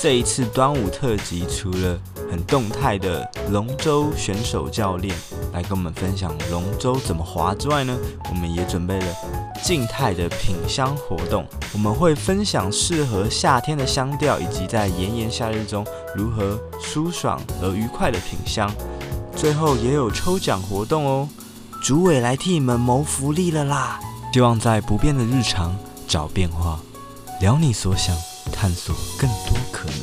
这一次端午特辑，除了很动态的龙舟选手教练来跟我们分享龙舟怎么划之外呢，我们也准备了静态的品香活动。我们会分享适合夏天的香调，以及在炎炎夏日中如何舒爽而愉快的品香。最后也有抽奖活动哦，主委来替你们谋福利了啦！希望在不变的日常找变化，聊你所想。探索更多可能。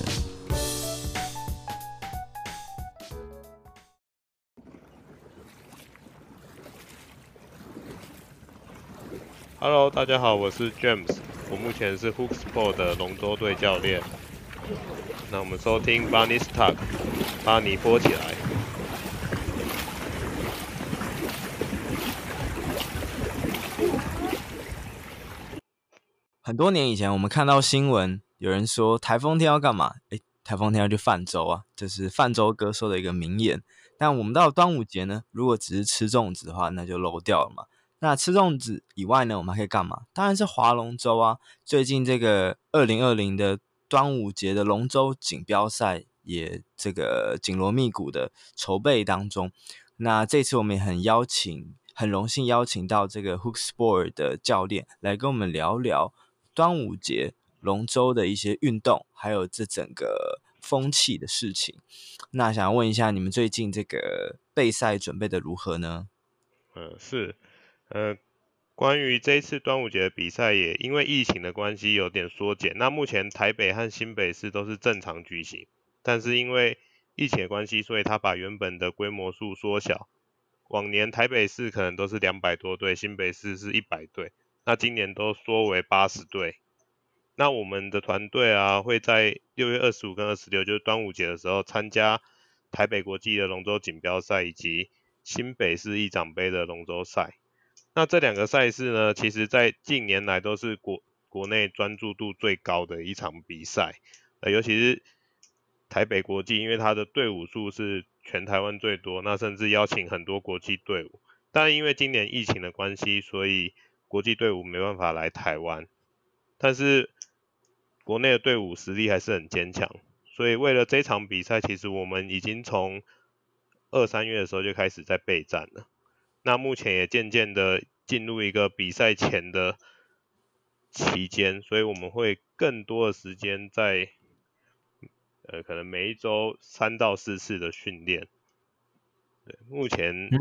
Hello，大家好，我是 James，我目前是 Hook Sport 的龙舟队教练。那我们收听 Bunny's Talk，巴尼播起来。很多年以前，我们看到新闻。有人说台风天要干嘛？诶，台风天要去泛舟啊，这是泛舟哥说的一个名言。但我们到端午节呢，如果只是吃粽子的话，那就漏掉了嘛。那吃粽子以外呢，我们还可以干嘛？当然是划龙舟啊。最近这个二零二零的端午节的龙舟锦标赛也这个紧锣密鼓的筹备当中。那这次我们也很邀请，很荣幸邀请到这个 Hook Sport 的教练来跟我们聊聊端午节。龙舟的一些运动，还有这整个风气的事情，那想问一下，你们最近这个备赛准备的如何呢？嗯，是，呃，关于这一次端午节的比赛，也因为疫情的关系有点缩减。那目前台北和新北市都是正常举行，但是因为疫情的关系，所以他把原本的规模数缩小。往年台北市可能都是两百多队，新北市是一百队，那今年都缩为八十队。那我们的团队啊，会在六月二十五跟二十六，就是端午节的时候，参加台北国际的龙舟锦标赛以及新北市一长杯的龙舟赛。那这两个赛事呢，其实在近年来都是国国内专注度最高的一场比赛。呃，尤其是台北国际，因为它的队伍数是全台湾最多，那甚至邀请很多国际队伍。但因为今年疫情的关系，所以国际队伍没办法来台湾。但是国内的队伍实力还是很坚强，所以为了这场比赛，其实我们已经从二三月的时候就开始在备战了。那目前也渐渐的进入一个比赛前的期间，所以我们会更多的时间在呃可能每一周三到四次的训练。对，目前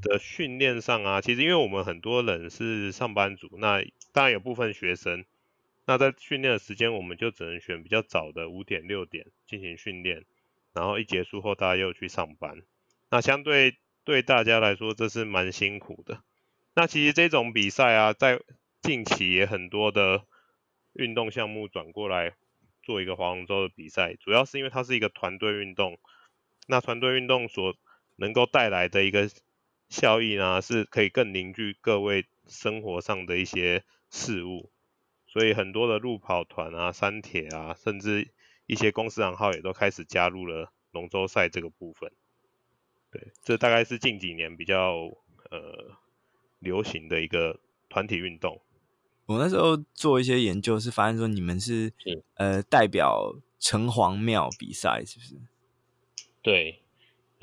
的训练上啊，其实因为我们很多人是上班族，那当然有部分学生。那在训练的时间，我们就只能选比较早的五点六点进行训练，然后一结束后大家又去上班。那相对对大家来说，这是蛮辛苦的。那其实这种比赛啊，在近期也很多的运动项目转过来做一个划龙舟的比赛，主要是因为它是一个团队运动。那团队运动所能够带来的一个效益呢，是可以更凝聚各位生活上的一些事物。所以很多的路跑团啊、山铁啊，甚至一些公司行号也都开始加入了龙舟赛这个部分。对，这大概是近几年比较呃流行的一个团体运动。我那时候做一些研究，是发现说你们是，是呃代表城隍庙比赛，是不是？对。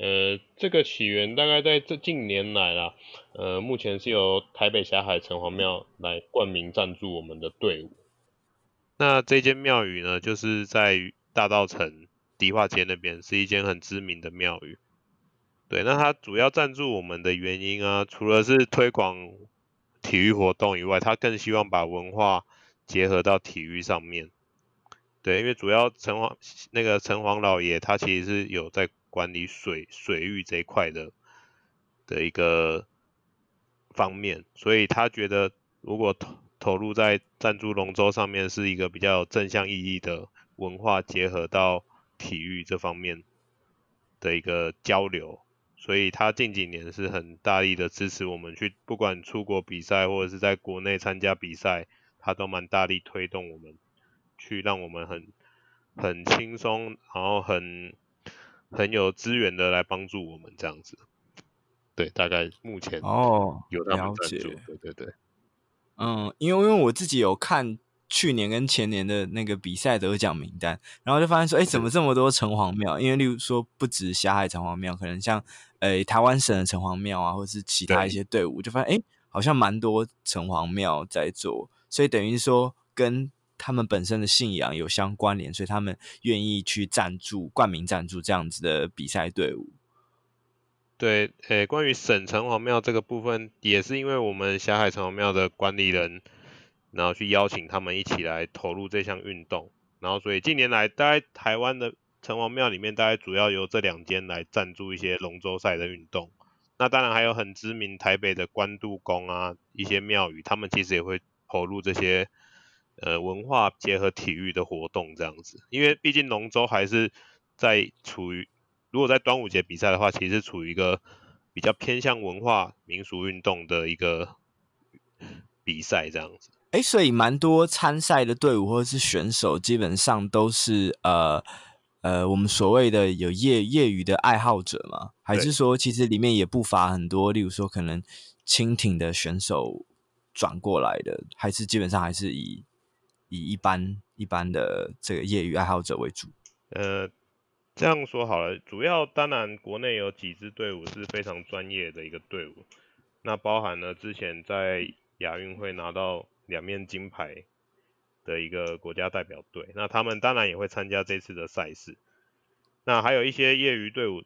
呃，这个起源大概在这近年来啦，呃，目前是由台北霞海城隍庙来冠名赞助我们的队伍。那这间庙宇呢，就是在大道城迪化街那边，是一间很知名的庙宇。对，那它主要赞助我们的原因啊，除了是推广体育活动以外，它更希望把文化结合到体育上面。对，因为主要城隍那个城隍老爷，他其实是有在。管理水水域这一块的的一个方面，所以他觉得如果投投入在赞助龙舟上面是一个比较有正向意义的文化结合到体育这方面的一个交流，所以他近几年是很大力的支持我们去，不管出国比赛或者是在国内参加比赛，他都蛮大力推动我们去，让我们很很轻松，然后很。很有资源的来帮助我们这样子，对，大概目前哦有他们赞助，对对对，嗯，因为因为我自己有看去年跟前年的那个比赛得奖名单，然后就发现说，哎，怎么这么多城隍庙？因为例如说，不止霞海城隍庙，可能像，呃，台湾省的城隍庙啊，或者是其他一些队伍，就发现，哎，好像蛮多城隍庙在做，所以等于说跟他们本身的信仰有相关联，所以他们愿意去赞助、冠名赞助这样子的比赛队伍。对，诶，关于省城隍庙这个部分，也是因为我们霞海城隍庙的管理人。然后去邀请他们一起来投入这项运动，然后所以近年来，大概台湾的城隍庙里面，大概主要由这两间来赞助一些龙舟赛的运动。那当然还有很知名台北的关渡宫啊，一些庙宇，他们其实也会投入这些呃文化结合体育的活动这样子。因为毕竟龙舟还是在处于，如果在端午节比赛的话，其实是处于一个比较偏向文化民俗运动的一个比赛这样子。哎，所以蛮多参赛的队伍或者是选手，基本上都是呃呃，我们所谓的有业业余的爱好者嘛？还是说，其实里面也不乏很多，例如说可能轻艇的选手转过来的，还是基本上还是以以一般一般的这个业余爱好者为主？呃，这样说好了，主要当然国内有几支队伍是非常专业的一个队伍，那包含了之前在亚运会拿到。两面金牌的一个国家代表队，那他们当然也会参加这次的赛事。那还有一些业余队伍，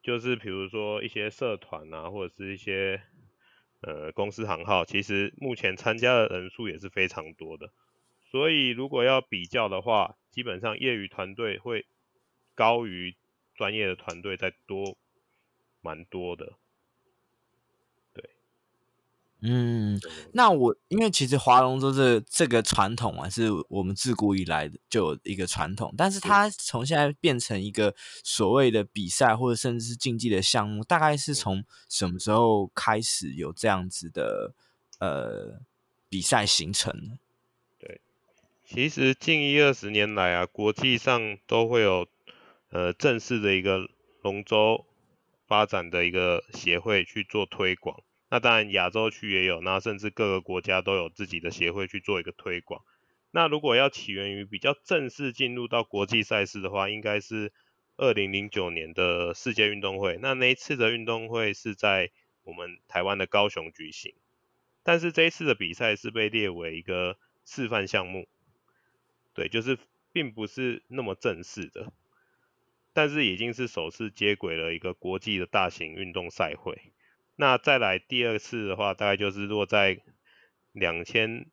就是比如说一些社团啊，或者是一些呃公司行号，其实目前参加的人数也是非常多的。所以如果要比较的话，基本上业余团队会高于专业的团队再多蛮多的。嗯，那我因为其实划龙舟这这个传统啊，是我们自古以来就有一个传统，但是它从现在变成一个所谓的比赛或者甚至是竞技的项目，大概是从什么时候开始有这样子的呃比赛形成呢？其实近一二十年来啊，国际上都会有呃正式的一个龙舟发展的一个协会去做推广。那当然，亚洲区也有，那甚至各个国家都有自己的协会去做一个推广。那如果要起源于比较正式进入到国际赛事的话，应该是二零零九年的世界运动会。那那一次的运动会是在我们台湾的高雄举行，但是这一次的比赛是被列为一个示范项目，对，就是并不是那么正式的，但是已经是首次接轨了一个国际的大型运动赛会。那再来第二次的话，大概就是落在两千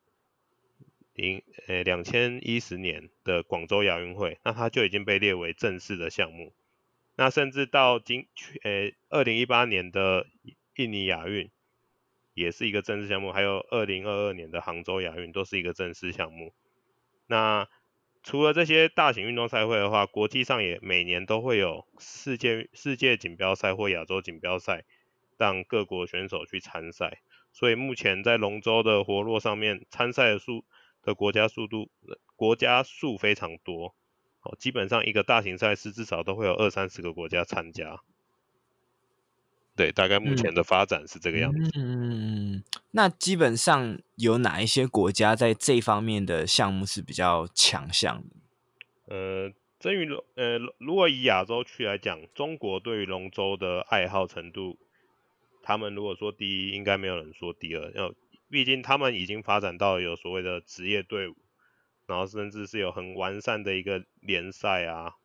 零呃两千一十年的广州亚运会，那它就已经被列为正式的项目。那甚至到今去呃二零一八年的印尼亚运，也是一个正式项目，还有二零二二年的杭州亚运都是一个正式项目。那除了这些大型运动赛会的话，国际上也每年都会有世界世界锦标赛或亚洲锦标赛。让各国选手去参赛，所以目前在龙舟的活络上面，参赛的数的国家速度国家数非常多，哦，基本上一个大型赛事至少都会有二三十个国家参加。对，大概目前的发展是这个样子。嗯，那基本上有哪一些国家在这方面的项目是比较强项的？呃，至于，呃，如果以亚洲区来讲，中国对于龙舟的爱好程度。他们如果说第一，应该没有人说第二。要，毕竟他们已经发展到有所谓的职业队伍，然后甚至是有很完善的一个联赛啊，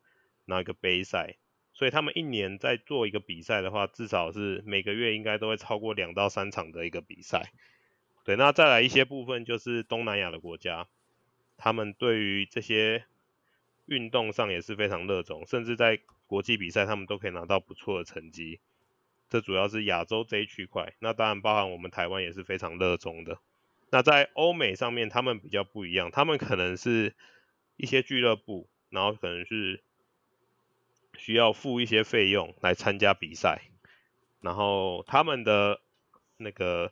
那一个杯赛，所以他们一年在做一个比赛的话，至少是每个月应该都会超过两到三场的一个比赛。对，那再来一些部分就是东南亚的国家，他们对于这些运动上也是非常热衷，甚至在国际比赛他们都可以拿到不错的成绩。这主要是亚洲这一区块，那当然包含我们台湾也是非常热衷的。那在欧美上面，他们比较不一样，他们可能是一些俱乐部，然后可能是需要付一些费用来参加比赛，然后他们的那个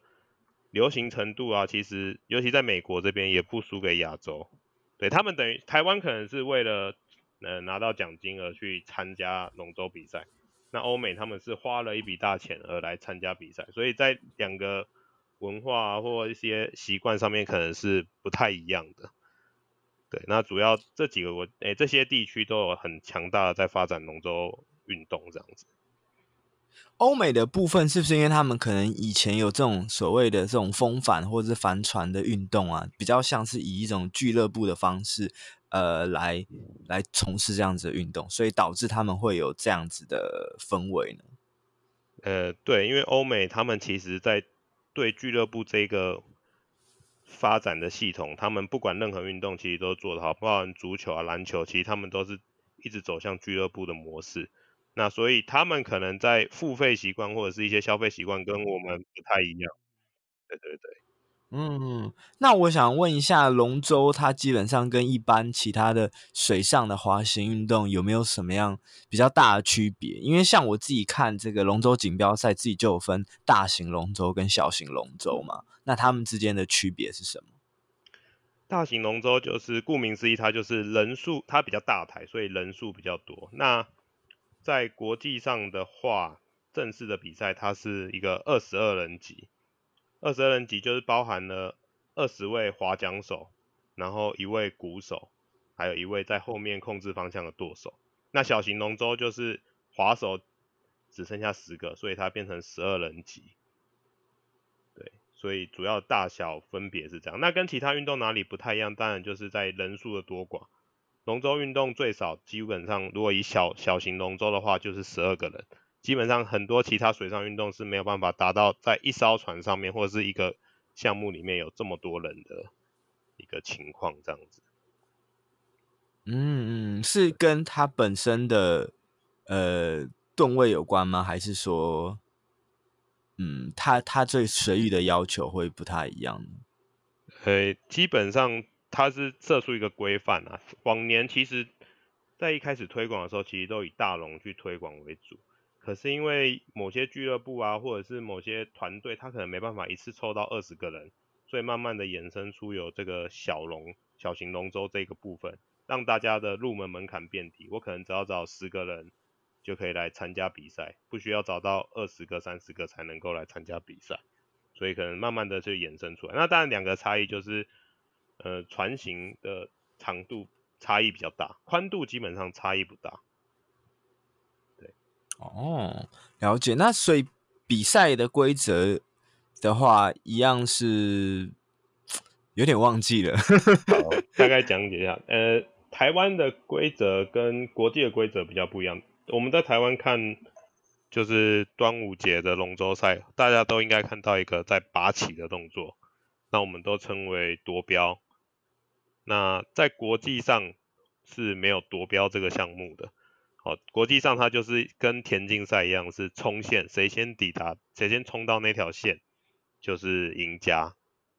流行程度啊，其实尤其在美国这边也不输给亚洲。对，他们等于台湾可能是为了呃拿到奖金而去参加龙舟比赛。那欧美他们是花了一笔大钱而来参加比赛，所以在两个文化或一些习惯上面可能是不太一样的。对，那主要这几个国，诶，这些地区都有很强大的在发展龙舟运动这样子。欧美的部分是不是因为他们可能以前有这种所谓的这种风帆或者是帆船的运动啊，比较像是以一种俱乐部的方式，呃，来来从事这样子的运动，所以导致他们会有这样子的氛围呢？呃，对，因为欧美他们其实在对俱乐部这个发展的系统，他们不管任何运动其实都做得好，包含足球啊、篮球，其实他们都是一直走向俱乐部的模式。那所以他们可能在付费习惯或者是一些消费习惯跟我们不太一样。对对对，嗯，那我想问一下，龙舟它基本上跟一般其他的水上的滑行运动有没有什么样比较大的区别？因为像我自己看这个龙舟锦标赛，自己就有分大型龙舟跟小型龙舟嘛。那它们之间的区别是什么？大型龙舟就是顾名思义，它就是人数它比较大台，所以人数比较多。那在国际上的话，正式的比赛它是一个二十二人级，二十二人级就是包含了二十位划桨手，然后一位鼓手，还有一位在后面控制方向的舵手。那小型龙舟就是划手只剩下十个，所以它变成十二人级。所以主要大小分别是这样。那跟其他运动哪里不太一样？当然就是在人数的多寡。龙舟运动最少，基本上如果以小小型龙舟的话，就是十二个人。基本上很多其他水上运动是没有办法达到在一艘船上面或者是一个项目里面有这么多人的一个情况，这样子。嗯嗯，是跟它本身的呃吨位有关吗？还是说，嗯，他他对水域的要求会不太一样呢？呃，基本上。它是设出一个规范啊，往年其实，在一开始推广的时候，其实都以大龙去推广为主。可是因为某些俱乐部啊，或者是某些团队，他可能没办法一次凑到二十个人，所以慢慢的衍生出有这个小龙、小型龙舟这个部分，让大家的入门门槛变低。我可能只要找十个人就可以来参加比赛，不需要找到二十个、三十个才能够来参加比赛。所以可能慢慢的就衍生出来。那当然两个差异就是。呃，船型的长度差异比较大，宽度基本上差异不大。对，哦，了解。那所以比赛的规则的话，一样是有点忘记了。好，大概讲解一下。呃，台湾的规则跟国际的规则比较不一样。我们在台湾看，就是端午节的龙舟赛，大家都应该看到一个在拔旗的动作，那我们都称为夺标。那在国际上是没有夺标这个项目的，好，国际上它就是跟田径赛一样，是冲线，谁先抵达，谁先冲到那条线就是赢家。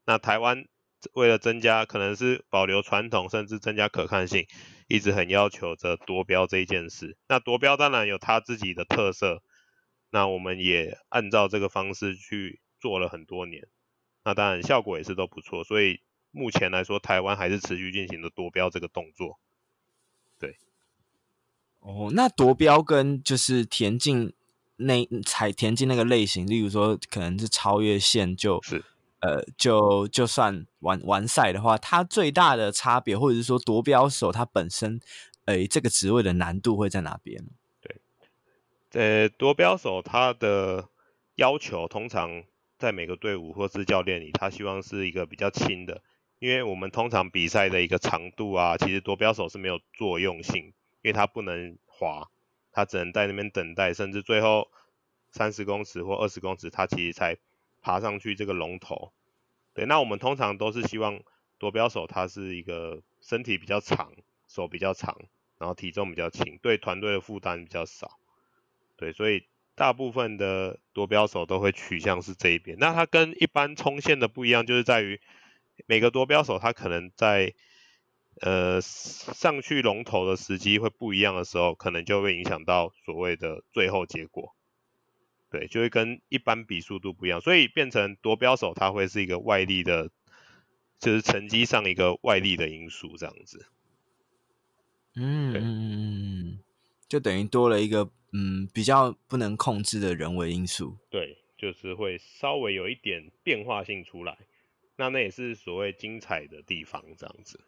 那台湾为了增加，可能是保留传统，甚至增加可看性，一直很要求着夺标这一件事。那夺标当然有它自己的特色，那我们也按照这个方式去做了很多年，那当然效果也是都不错，所以。目前来说，台湾还是持续进行的夺标这个动作。对，哦，那夺标跟就是田径那踩田径那个类型，例如说可能是超越线就是呃就就算完完赛的话，它最大的差别，或者是说夺标手他本身诶、这个职位的难度会在哪边？对，呃，夺标手他的要求通常在每个队伍或是教练里，他希望是一个比较轻的。因为我们通常比赛的一个长度啊，其实夺标手是没有作用性，因为他不能滑，他只能在那边等待，甚至最后三十公尺或二十公尺，他其实才爬上去这个龙头。对，那我们通常都是希望夺标手他是一个身体比较长，手比较长，然后体重比较轻，对团队的负担比较少。对，所以大部分的夺标手都会取向是这一边。那他跟一般冲线的不一样，就是在于。每个夺标手他可能在呃上去龙头的时机会不一样的时候，可能就会影响到所谓的最后结果。对，就会跟一般比速度不一样，所以变成夺标手他会是一个外力的，就是成绩上一个外力的因素这样子。嗯嗯嗯，就等于多了一个嗯比较不能控制的人为因素。对，就是会稍微有一点变化性出来。那那也是所谓精彩的地方，这样子。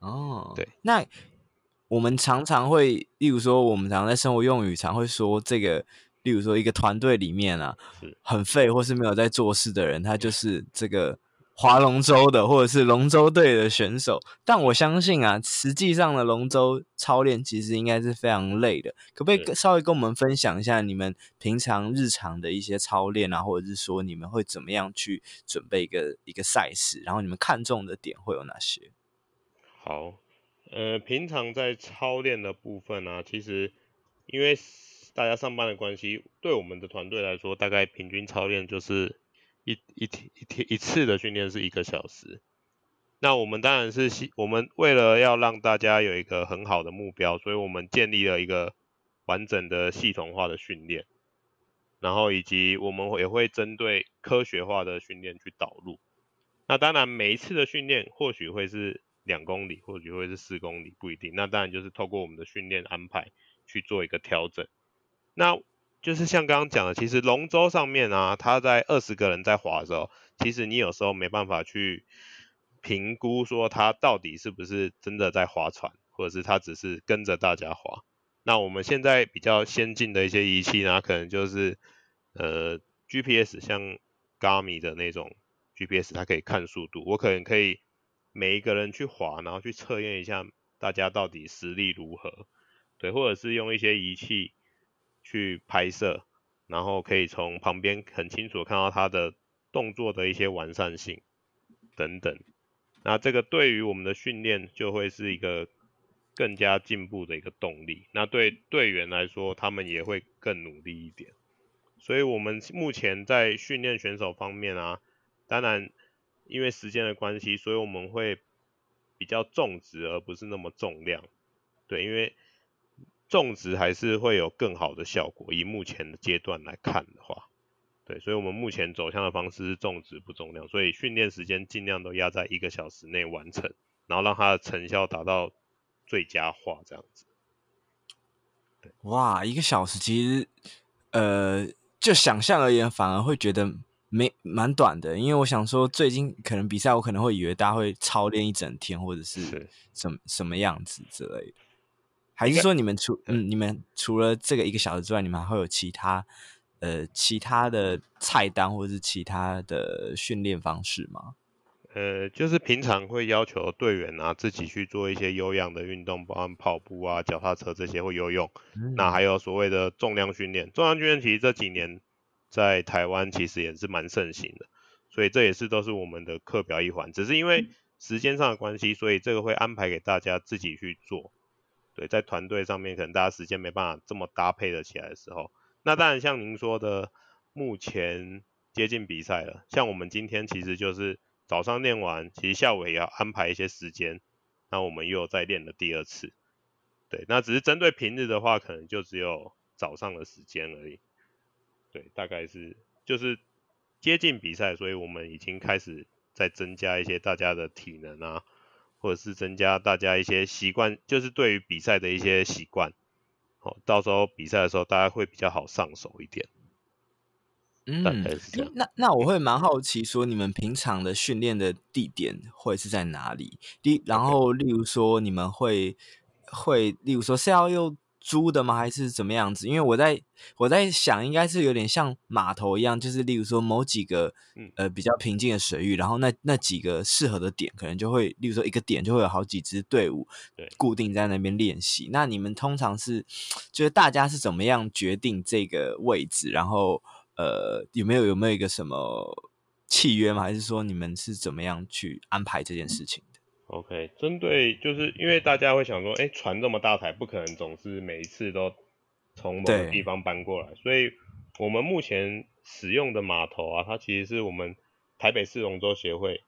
哦，对，那我们常常会，例如说，我们常常在生活用语常会说这个，例如说一个团队里面啊，是很废或是没有在做事的人，他就是这个。划龙舟的，或者是龙舟队的选手，但我相信啊，实际上的龙舟操练其实应该是非常累的。可不可以稍微跟我们分享一下你们平常日常的一些操练啊，或者是说你们会怎么样去准备一个一个赛事，然后你们看重的点会有哪些？好，呃，平常在操练的部分啊，其实因为大家上班的关系，对我们的团队来说，大概平均操练就是。一一天一天一次的训练是一个小时，那我们当然是希我们为了要让大家有一个很好的目标，所以我们建立了一个完整的系统化的训练，然后以及我们也会针对科学化的训练去导入。那当然每一次的训练或许会是两公里，或许会是四公里，不一定。那当然就是透过我们的训练安排去做一个调整。那就是像刚刚讲的，其实龙舟上面啊，他在二十个人在划的时候，其实你有时候没办法去评估说他到底是不是真的在划船，或者是他只是跟着大家划。那我们现在比较先进的一些仪器呢，可能就是呃 GPS，像 g a m i 的那种 GPS，它可以看速度。我可能可以每一个人去划，然后去测验一下大家到底实力如何，对，或者是用一些仪器。去拍摄，然后可以从旁边很清楚看到他的动作的一些完善性等等。那这个对于我们的训练就会是一个更加进步的一个动力。那对队员来说，他们也会更努力一点。所以我们目前在训练选手方面啊，当然因为时间的关系，所以我们会比较重质而不是那么重量。对，因为。重质还是会有更好的效果，以目前的阶段来看的话，对，所以我们目前走向的方式是种植不重量，所以训练时间尽量都压在一个小时内完成，然后让它的成效达到最佳化这样子。对，哇，一个小时其实，呃，就想象而言，反而会觉得没蛮短的，因为我想说，最近可能比赛，我可能会以为大家会操练一整天，或者是什么什么样子之类的。还是说你们除嗯，你们除了这个一个小时之外，你们还会有其他呃其他的菜单或者是其他的训练方式吗？呃，就是平常会要求队员啊自己去做一些有氧的运动，包含跑步啊、脚踏车这些或游泳。嗯、那还有所谓的重量训练，重量训练其实这几年在台湾其实也是蛮盛行的，所以这也是都是我们的课表一环。只是因为时间上的关系，所以这个会安排给大家自己去做。对，在团队上面可能大家时间没办法这么搭配的起来的时候，那当然像您说的，目前接近比赛了，像我们今天其实就是早上练完，其实下午也要安排一些时间，那我们又再练了第二次。对，那只是针对平日的话，可能就只有早上的时间而已。对，大概是就是接近比赛，所以我们已经开始在增加一些大家的体能啊。或者是增加大家一些习惯，就是对于比赛的一些习惯，好，到时候比赛的时候大家会比较好上手一点。嗯，那那我会蛮好奇，说你们平常的训练的地点会是在哪里？第然后，例如说你们会会，例如说是要用。租的吗？还是怎么样子？因为我在我在想，应该是有点像码头一样，就是例如说某几个呃比较平静的水域，然后那那几个适合的点，可能就会，例如说一个点就会有好几支队伍固定在那边练习。那你们通常是就是大家是怎么样决定这个位置？然后呃有没有有没有一个什么契约吗？还是说你们是怎么样去安排这件事情？OK，针对就是因为大家会想说，哎，船这么大台，不可能总是每一次都从某个地方搬过来，所以我们目前使用的码头啊，它其实是我们台北市龙舟协会，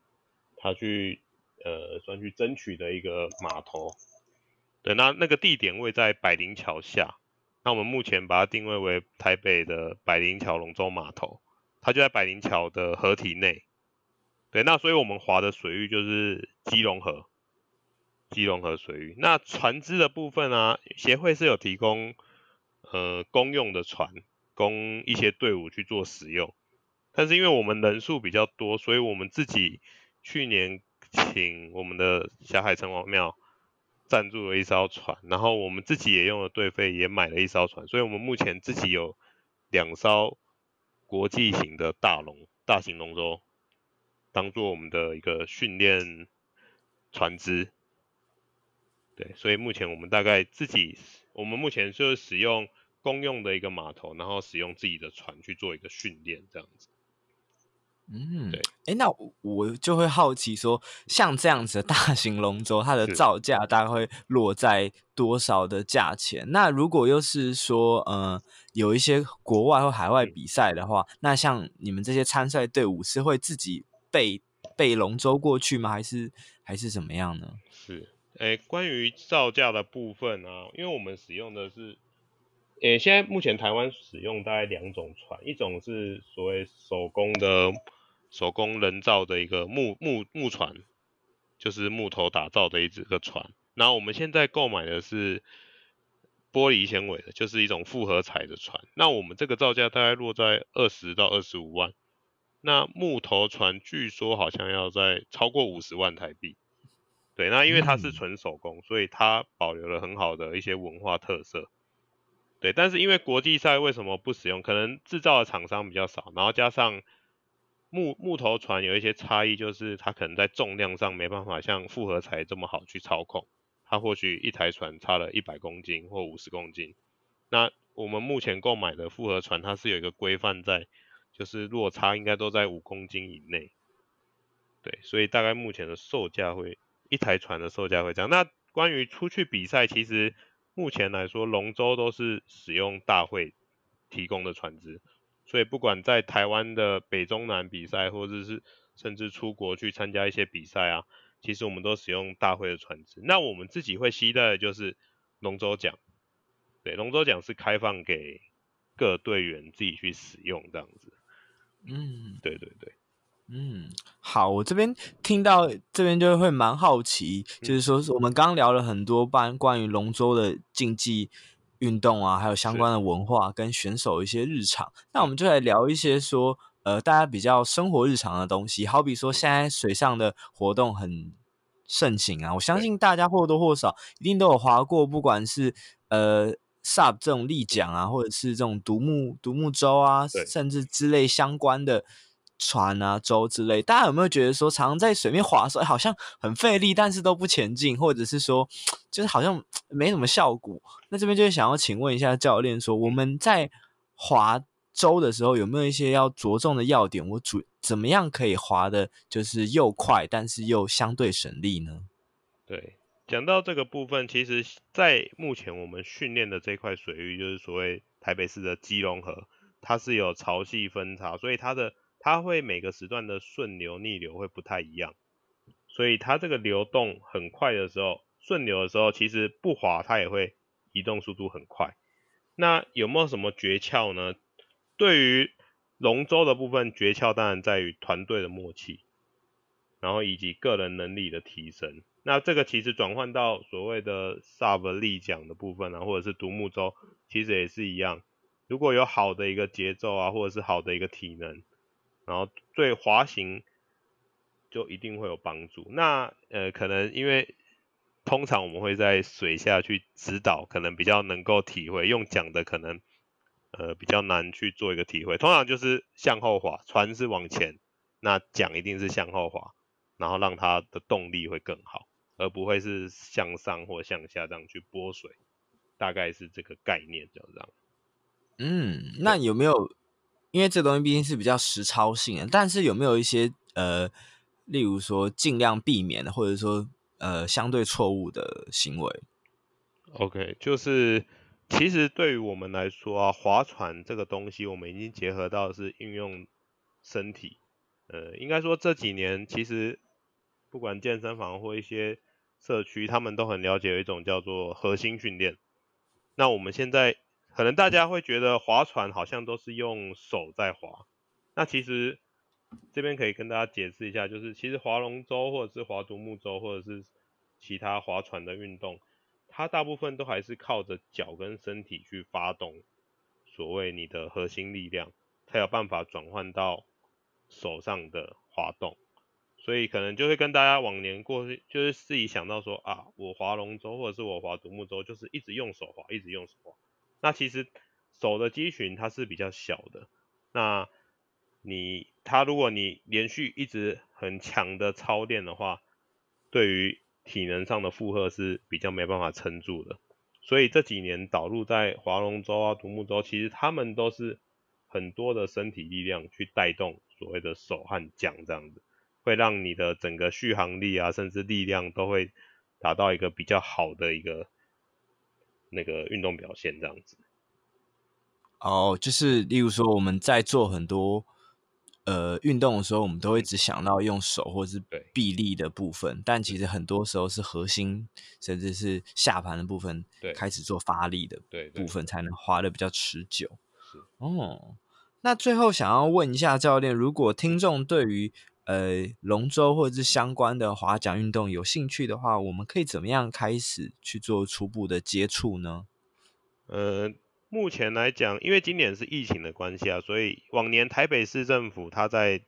他去呃算去争取的一个码头。对，那那个地点位在百灵桥下，那我们目前把它定位为台北的百灵桥龙舟码头，它就在百灵桥的河体内。对，那所以我们划的水域就是基隆河，基隆河水域。那船只的部分啊，协会是有提供呃公用的船，供一些队伍去做使用。但是因为我们人数比较多，所以我们自己去年请我们的小海城隍庙赞助了一艘船，然后我们自己也用了队费也买了一艘船，所以我们目前自己有两艘国际型的大龙大型龙舟，当做我们的一个训练船只。对，所以目前我们大概自己，我们目前就是使用公用的一个码头，然后使用自己的船去做一个训练，这样子。嗯，对。哎，那我就会好奇说，像这样子的大型龙舟，它的造价大概会落在多少的价钱？那如果又是说，呃，有一些国外或海外比赛的话，嗯，那像你们这些参赛队伍是会自己备备龙舟过去吗？还是还是怎么样呢？是。诶，关于造价的部分啊，因为我们使用的是，诶，现在目前台湾使用大概两种船，一种是所谓手工的、手工人造的一个木木木船，就是木头打造的一只个船。然后我们现在购买的是玻璃纤维的，就是一种复合材的船。那我们这个造价大概落在二十到二十五万。那木头船据说好像要在超过五十万台币。对，那因为它是纯手工，所以它保留了很好的一些文化特色。对，但是因为国际赛为什么不使用？可能制造的厂商比较少，然后加上木木头船有一些差异，就是它可能在重量上没办法像复合材这么好去操控。它或许一台船差了一百公斤或五十公斤。那我们目前购买的复合船，它是有一个规范在，就是落差应该都在五公斤以内。对，所以大概目前的售价会。一台船的售价会这样。那关于出去比赛，其实目前来说，龙舟都是使用大会提供的船只，所以不管在台湾的北中南比赛，或者是甚至出国去参加一些比赛啊，其实我们都使用大会的船只。那我们自己会期待的就是龙舟奖，对，龙舟奖是开放给各队员自己去使用这样子。嗯，对对对。嗯，好，我这边听到这边就会蛮好奇，就是说我们刚聊了很多关关于龙舟的竞技运动啊，还有相关的文化跟选手一些日常，那我们就来聊一些说，呃，大家比较生活日常的东西，好比说现在水上的活动很盛行啊，我相信大家或多或少一定都有划过，不管是呃 SUP 这种立桨啊，或者是这种独木独木舟啊，甚至之类相关的。船啊、舟之类，大家有没有觉得说，常常在水面划的时候，好像很费力，但是都不前进，或者是说，就是好像没什么效果？那这边就是想要请问一下教练，说我们在划舟的时候，有没有一些要着重的要点？我主怎么样可以划的，就是又快，但是又相对省力呢？对，讲到这个部分，其实，在目前我们训练的这块水域，就是所谓台北市的基隆河，它是有潮汐分差，所以它的它会每个时段的顺流逆流会不太一样，所以它这个流动很快的时候，顺流的时候其实不滑它也会移动速度很快。那有没有什么诀窍呢？对于龙舟的部分，诀窍当然在于团队的默契，然后以及个人能力的提升。那这个其实转换到所谓的 SUP 立桨的部分啊，或者是独木舟，其实也是一样。如果有好的一个节奏啊，或者是好的一个体能。然后对滑行就一定会有帮助。那呃，可能因为通常我们会在水下去指导，可能比较能够体会。用讲的可能呃比较难去做一个体会。通常就是向后滑，船是往前，那桨一定是向后滑，然后让它的动力会更好，而不会是向上或向下这样去拨水。大概是这个概念，就这样。嗯，那有没有？因为这东西毕竟是比较实操性的，但是有没有一些呃，例如说尽量避免的，或者说呃相对错误的行为？OK，就是其实对于我们来说啊，划船这个东西，我们已经结合到是运用身体。呃，应该说这几年其实不管健身房或一些社区，他们都很了解有一种叫做核心训练。那我们现在。可能大家会觉得划船好像都是用手在划，那其实这边可以跟大家解释一下，就是其实划龙舟或者是划独木舟或者是其他划船的运动，它大部分都还是靠着脚跟身体去发动，所谓你的核心力量，才有办法转换到手上的滑动。所以可能就会跟大家往年过去，就是自己想到说啊，我划龙舟或者是我划独木舟，就是一直用手划，一直用手划。那其实手的肌群它是比较小的，那你它如果你连续一直很强的操练的话，对于体能上的负荷是比较没办法撑住的。所以这几年导入在划龙舟啊、独木舟，其实他们都是很多的身体力量去带动所谓的手和桨这样子。会让你的整个续航力啊，甚至力量都会达到一个比较好的一个那个运动表现，这样子。哦，就是例如说我们在做很多呃运动的时候，我们都会只想到用手或是臂力的部分，但其实很多时候是核心甚至是下盘的部分开始做发力的部分，才能滑的比较持久。哦，那最后想要问一下教练，如果听众对于呃，龙舟或者是相关的划桨运动有兴趣的话，我们可以怎么样开始去做初步的接触呢？呃，目前来讲，因为今年是疫情的关系啊，所以往年台北市政府它在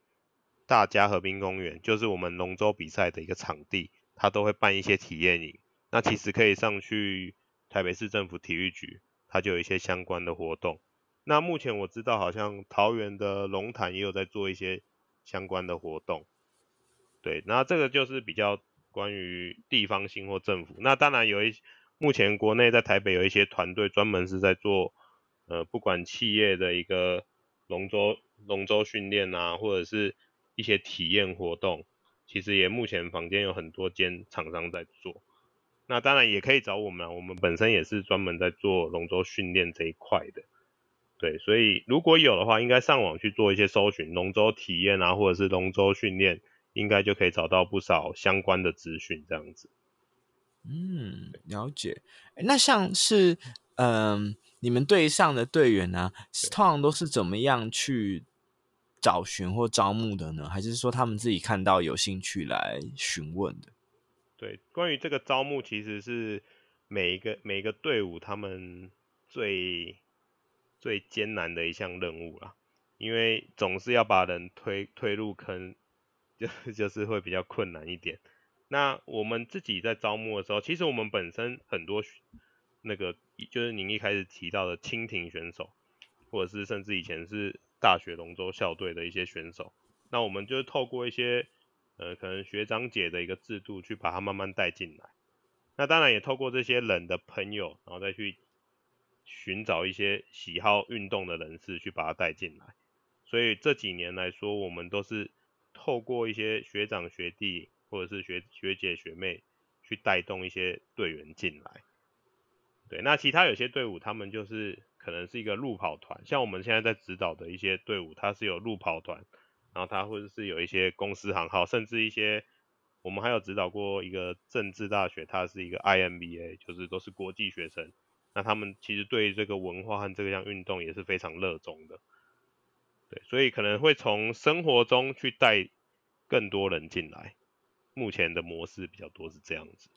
大家河滨公园，就是我们龙舟比赛的一个场地，它都会办一些体验营。那其实可以上去台北市政府体育局，它就有一些相关的活动。那目前我知道，好像桃园的龙潭也有在做一些。相关的活动，对，那这个就是比较关于地方性或政府。那当然有一，目前国内在台北有一些团队专门是在做，呃，不管企业的一个龙舟龙舟训练啊，或者是一些体验活动，其实也目前坊间有很多间厂商在做。那当然也可以找我们，我们本身也是专门在做龙舟训练这一块的。对，所以如果有的话，应该上网去做一些搜寻，龙舟体验啊，或者是龙舟训练，应该就可以找到不少相关的资讯，这样子。嗯，了解。那像是，嗯、呃，你们队上的队员呢、啊，通常都是怎么样去找寻或招募的呢？还是说他们自己看到有兴趣来询问的？对，关于这个招募，其实是每一个每一个队伍他们最。最艰难的一项任务啦，因为总是要把人推推入坑，就 就是会比较困难一点。那我们自己在招募的时候，其实我们本身很多那个就是您一开始提到的蜻蜓选手，或者是甚至以前是大学龙舟校队的一些选手，那我们就是透过一些呃可能学长姐的一个制度去把他慢慢带进来。那当然也透过这些人的朋友，然后再去。寻找一些喜好运动的人士去把他带进来，所以这几年来说，我们都是透过一些学长学弟或者是学学姐学妹去带动一些队员进来。对，那其他有些队伍他们就是可能是一个路跑团，像我们现在在指导的一些队伍，它是有路跑团，然后它或者是有一些公司行号，甚至一些我们还有指导过一个政治大学，它是一个 IMBA，就是都是国际学生。那他们其实对这个文化和这项运动也是非常热衷的，对，所以可能会从生活中去带更多人进来。目前的模式比较多是这样子。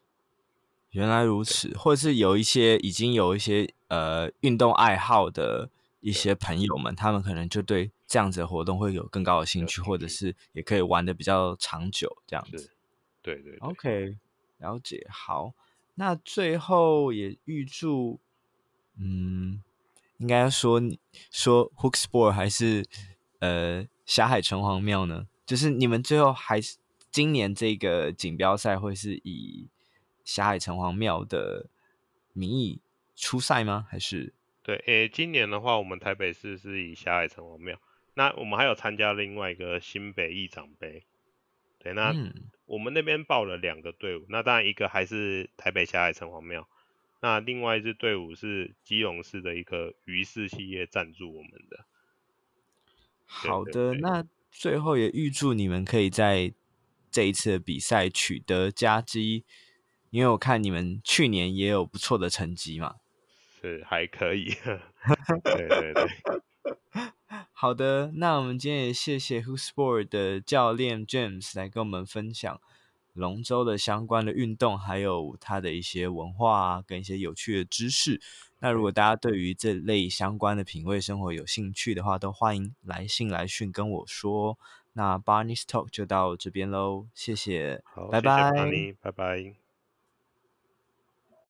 原来如此，或者是有一些已经有一些呃运动爱好的一些朋友们，他们可能就对这样子的活动会有更高的兴趣，或者是也可以玩的比较长久这样子。对对对。OK，了解，好。那最后也预祝，嗯，应该说说 Hook Sport 还是呃霞海城隍庙呢？就是你们最后还是今年这个锦标赛会是以霞海城隍庙的名义出赛吗？还是？对，诶、欸，今年的话，我们台北市是以霞海城隍庙，那我们还有参加另外一个新北义长杯。对，那我们那边报了两个队伍，那当然一个还是台北霞海城隍庙，那另外一支队伍是基隆市的一个鱼市企业赞助我们的。好的，那最后也预祝你们可以在这一次的比赛取得佳绩，因为我看你们去年也有不错的成绩嘛。是，还可以。对对对。好的，那我们今天也谢谢 Hook Sport 的教练 James 来跟我们分享龙舟的相关的运动，还有它的一些文化啊，跟一些有趣的知识。那如果大家对于这类相关的品味生活有兴趣的话，都欢迎来信来讯跟我说。那 Barney's Talk 就到这边喽，谢谢，好，拜拜，谢谢 Barney，拜拜。